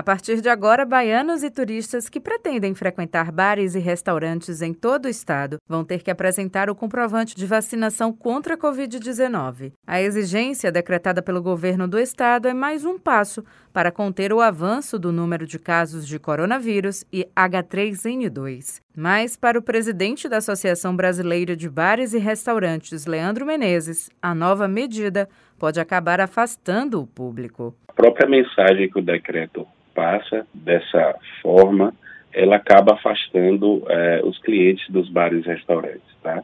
A partir de agora, baianos e turistas que pretendem frequentar bares e restaurantes em todo o estado vão ter que apresentar o comprovante de vacinação contra a Covid-19. A exigência decretada pelo governo do estado é mais um passo para conter o avanço do número de casos de coronavírus e H3N2. Mas, para o presidente da Associação Brasileira de Bares e Restaurantes, Leandro Menezes, a nova medida pode acabar afastando o público. A própria mensagem que o decreto passa dessa forma, ela acaba afastando é, os clientes dos bares e restaurantes, tá?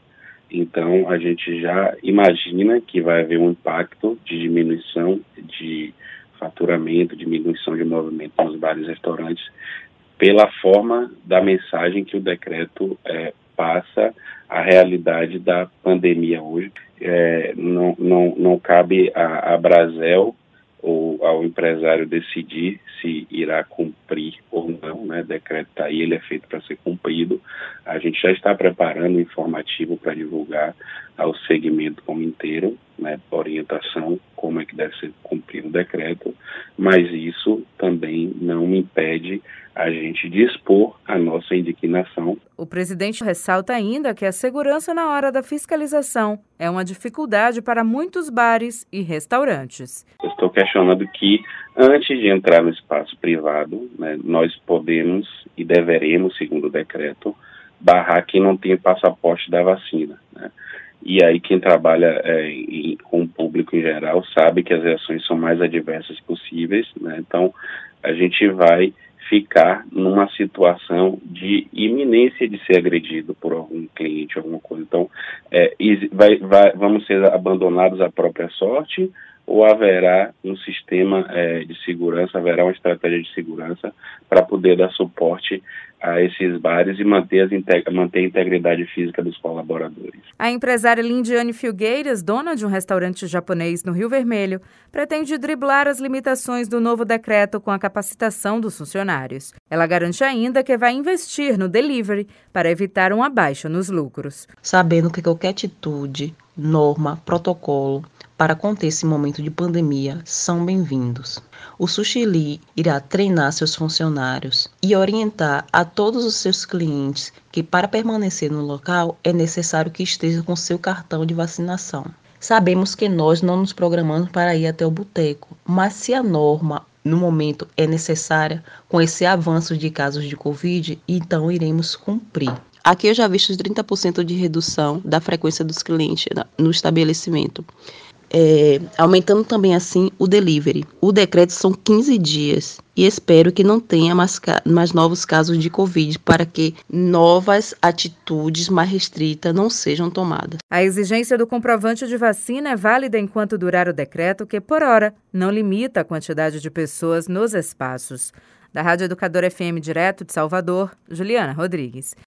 Então, a gente já imagina que vai haver um impacto de diminuição de faturamento, diminuição de movimento nos bares e restaurantes, pela forma da mensagem que o decreto é, passa a realidade da pandemia hoje. É, não, não, não cabe a, a Brasel ou ao empresário decidir se irá cumprir ou não, né? O decreto está aí, ele é feito para ser cumprido. A gente já está preparando um informativo para divulgar ao segmento como inteiro, né? Orientação, como é que deve ser cumprido o decreto, mas isso também não impede a gente dispor a nossa indignação. O presidente ressalta ainda que a segurança na hora da fiscalização é uma dificuldade para muitos bares e restaurantes. Eu estou questionando que, antes de entrar no espaço privado, né, nós podemos e deveremos, segundo o decreto, barrar quem não tem passaporte da vacina. Né? E aí quem trabalha é, em, com o público em geral sabe que as reações são mais adversas possíveis, né? Então a gente vai ficar numa situação de iminência de ser agredido por algum cliente, alguma coisa. Então, é, vai, vai, vamos ser abandonados à própria sorte ou haverá um sistema é, de segurança, haverá uma estratégia de segurança para poder dar suporte a esses bares e manter, as, manter a integridade física dos colaboradores. A empresária Lindiane Filgueiras, dona de um restaurante japonês no Rio Vermelho, pretende driblar as limitações do novo decreto com a capacitação dos funcionários. Ela garante ainda que vai investir no delivery para evitar uma baixa nos lucros. Sabendo que qualquer atitude, norma, protocolo para conter esse momento de pandemia são bem-vindos. O Sushi irá treinar seus funcionários e orientar a todos os seus clientes que para permanecer no local é necessário que esteja com seu cartão de vacinação. Sabemos que nós não nos programamos para ir até o boteco, mas se a norma no momento é necessária com esse avanço de casos de Covid, então iremos cumprir. Aqui eu já visto 30% de redução da frequência dos clientes no estabelecimento é, aumentando também assim o delivery. O decreto são 15 dias e espero que não tenha mais, mais novos casos de Covid para que novas atitudes mais restritas não sejam tomadas. A exigência do comprovante de vacina é válida enquanto durar o decreto, que por hora não limita a quantidade de pessoas nos espaços. Da Rádio Educador FM direto de Salvador, Juliana Rodrigues.